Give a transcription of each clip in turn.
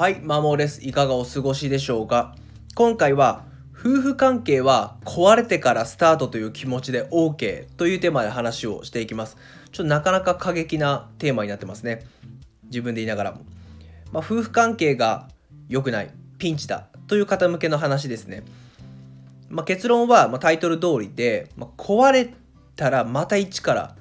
はい、マモです。いかがお過ごしでしょうか？今回は、夫婦関係は壊れてからスタートという気持ちで OK というテーマで話をしていきます。ちょっとなかなか過激なテーマになってますね。自分で言いながらも。まあ、夫婦関係が良くない、ピンチだという方向けの話ですね。まあ、結論は、まタイトル通りで、まあ、壊れたらまた一から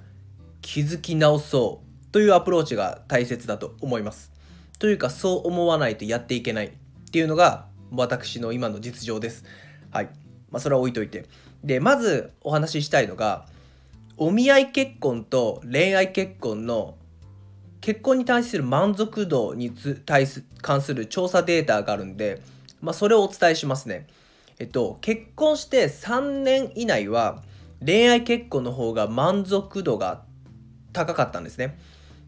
気づき直そうというアプローチが大切だと思います。というかそう思わないとやっていけないっていうのが私の今の実情です。はい。まあそれは置いといて。で、まずお話ししたいのが、お見合い結婚と恋愛結婚の結婚に対する満足度に対す関する調査データがあるんで、まあ、それをお伝えしますね。えっと、結婚して3年以内は恋愛結婚の方が満足度が高かったんですね。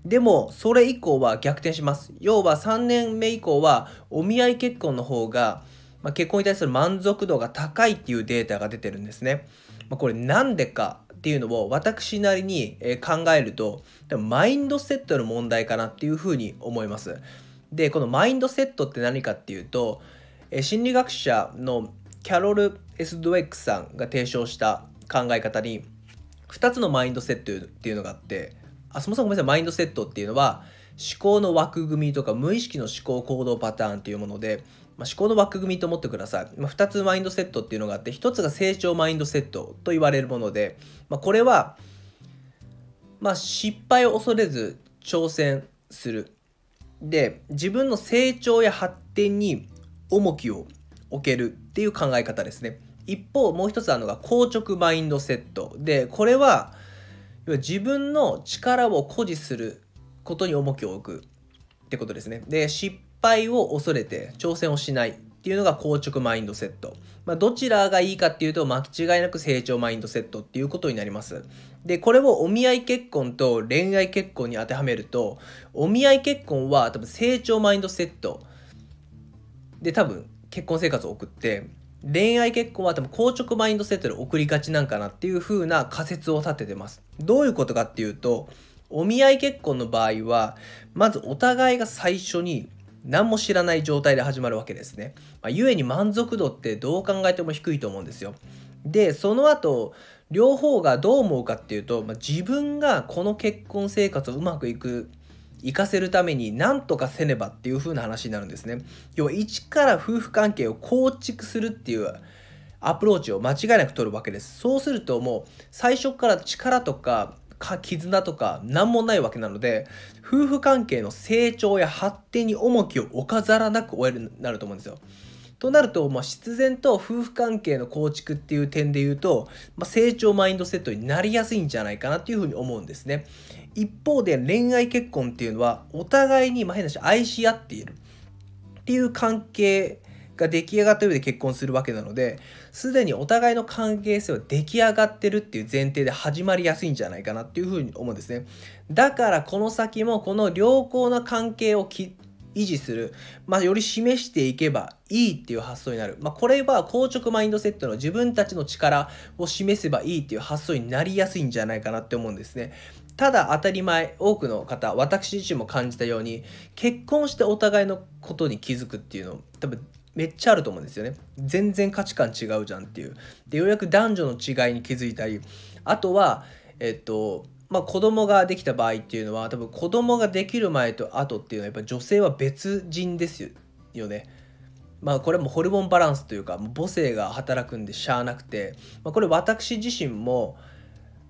でも、それ以降は逆転します。要は3年目以降は、お見合い結婚の方が、まあ、結婚に対する満足度が高いっていうデータが出てるんですね。まあ、これなんでかっていうのを私なりに考えると、マインドセットの問題かなっていうふうに思います。で、このマインドセットって何かっていうと、心理学者のキャロル・エスドウェックさんが提唱した考え方に2つのマインドセットっていうのがあってあそもそもごめんなさいマインドセットっていうのは思考の枠組みとか無意識の思考行動パターンっていうもので、まあ、思考の枠組みと思ってください、まあ、2つマインドセットっていうのがあって1つが成長マインドセットと言われるもので、まあ、これは、まあ、失敗を恐れず挑戦する。で自分の成長や発展に重きを置けるっていう考え方ですね。一方もう一つあるのが硬直マインドセット。でこれは要は自分の力を誇示することに重きを置くってことですね。で、失敗を恐れて挑戦をしないっていうのが硬直マインドセット。まあ、どちらがいいかっていうと、間違いなく成長マインドセットっていうことになります。で、これをお見合い結婚と恋愛結婚に当てはめると、お見合い結婚は多分成長マインドセットで多分結婚生活を送って、恋愛結婚は多分硬直マインドセットで送りがちなんかなっていう風な仮説を立ててます。どういうことかっていうと、お見合い結婚の場合は、まずお互いが最初に何も知らない状態で始まるわけですね。まあ、故に満足度ってどう考えても低いと思うんですよ。で、その後、両方がどう思うかっていうと、まあ、自分がこの結婚生活をうまくいく行かせるために何とかせねばっていう風な話になるんですね。要は一から夫婦関係を構築するっていうアプローチを間違いなく取るわけです。そうするともう最初から力とか絆とか何もないわけなので夫婦関係の成長や発展に重きを置かざらなく終えるなると思うんですよ。となると、まあ、必然と夫婦関係の構築っていう点で言うと、まあ、成長マインドセットになりやすいんじゃないかなっていうふうに思うんですね。一方で恋愛結婚っていうのはお互いに、まあ、変な話愛し合っているっていう関係が出来上がった上で結婚するわけなのですでにお互いの関係性は出来上がってるっていう前提で始まりやすいんじゃないかなっていうふうに思うんですねだからこの先もこの良好な関係を維持する、まあ、より示していけばいいっていう発想になる。まあ、これは硬直マインドセットの自分たちの力を示せばいいっていう発想になりやすいんじゃないかなって思うんですね。ただ当たり前、多くの方、私自身も感じたように、結婚してお互いのことに気づくっていうの、多分めっちゃあると思うんですよね。全然価値観違うじゃんっていう。で、ようやく男女の違いに気づいたり、あとは、えっと、まあ、子供ができた場合っていうのは多分子供ができる前と後っていうのはやっぱ女性は別人ですよね。まあこれもホルモンバランスというか母性が働くんでしゃあなくて、まあ、これ私自身も、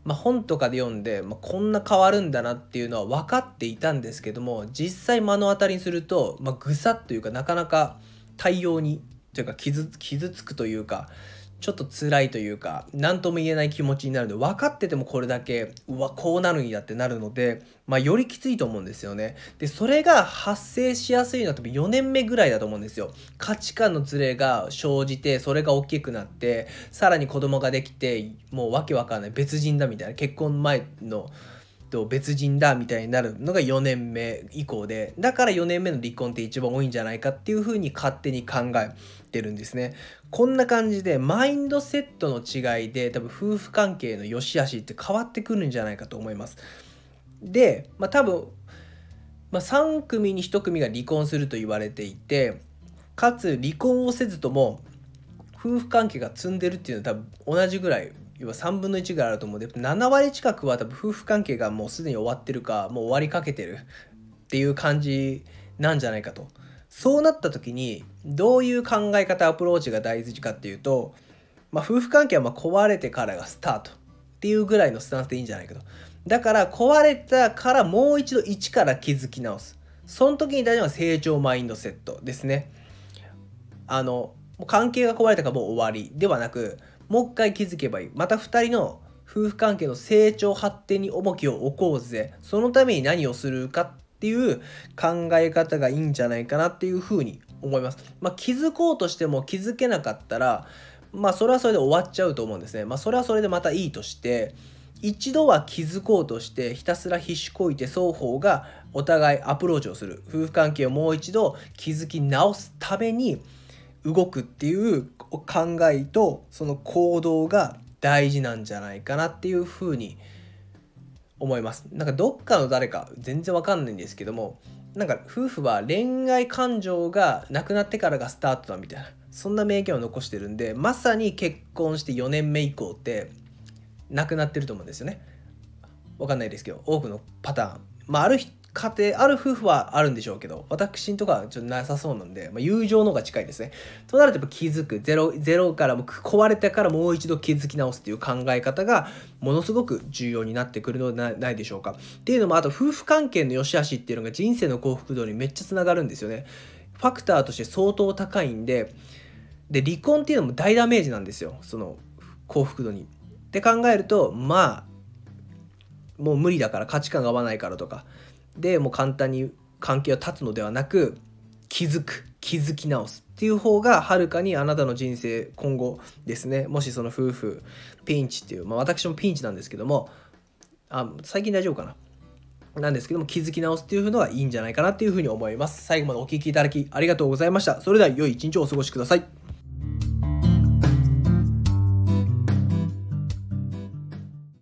まあ、本とかで読んで、まあ、こんな変わるんだなっていうのは分かっていたんですけども実際目の当たりにすると、まあ、ぐさっというかなかなか対応にというか傷傷つくというかちょっと辛いというか何とも言えない気持ちになるので分かっててもこれだけうわこうなるんやってなるので、まあ、よりきついと思うんですよね。でそれが発生しやすいのは多分4年目ぐらいだと思うんですよ。価値観のズレが生じてそれが大きくなってさらに子供ができてもうわけわかんない別人だみたいな結婚前のと別人だみたいになるのが4年目以降でだから4年目の離婚って一番多いんじゃないかっていうふうに勝手に考えてるんですね。こんな感じでマインドセットの違いで多分夫婦関係の良し悪しって変わってくるんじゃないかと思います。で、まあ、多分まあ、3組に1組が離婚すると言われていてかつ離婚をせずとも夫婦関係が積んでるっていうのは多分同じぐらい要は3分の1ぐらいあると思うんで7割近くは多分夫婦関係がもうすでに終わってるかもう終わりかけてるっていう感じなんじゃないかと。そうなった時にどういう考え方アプローチが大事かっていうと、まあ、夫婦関係はま壊れてからがスタートっていうぐらいのスタンスでいいんじゃないかと。だから壊れたからもう一度一から築き直す。その時に大事なのは成長マインドセットですね。あの、関係が壊れたからもう終わりではなく、もう一回気づけばいい。また2人の夫婦関係の成長発展に重きを置こうぜ。そのために何をするかっていう考え方がいいんじゃないかなっていうふうに思います。まあ、気づこうとしても気づけなかったら、まあそれはそれで終わっちゃうと思うんですね。まあそれはそれでまたいいとして、一度は気づこうとしてひたすら必死こいて双方がお互いアプローチをする夫婦関係をもう一度気づき直すために動くっていう考えとその行動が大事なんじゃないかなっていうふうに思います。なんかどっかの誰か全然わかんないんですけどもなんか夫婦は恋愛感情がなくなってからがスタートだみたいなそんな名言を残してるんでまさに結婚して4年目以降ってなくなってると思うんですよね。わかんないですけど多くのパターン。まあある家庭ある夫婦はあるんでしょうけど私とかはちょっとなさそうなんで、まあ、友情の方が近いですね。となるとやっぱ気づくゼロゼロからも壊れてからもう一度気づき直すっていう考え方がものすごく重要になってくるのではないでしょうか。っていうのもあと夫婦関係の良し悪しっていうのが人生の幸福度にめっちゃつながるんですよね。ファクターとして相当高いんでで離婚っていうのも大ダメージなんですよその幸福度に。って考えるとまあもう無理だから価値観が合わないからとかでもう簡単に関係を断つのではなく気づく気づき直すっていう方がはるかにあなたの人生今後ですね。もしその夫婦ピンチっていう、まあ、私もピンチなんですけどもあ最近大丈夫かな？なんですけども気づき直すっていうのがいいんじゃないかなっていうふうに思います。最後までお聴きいただきありがとうございました。それでは良い一日をお過ごしください。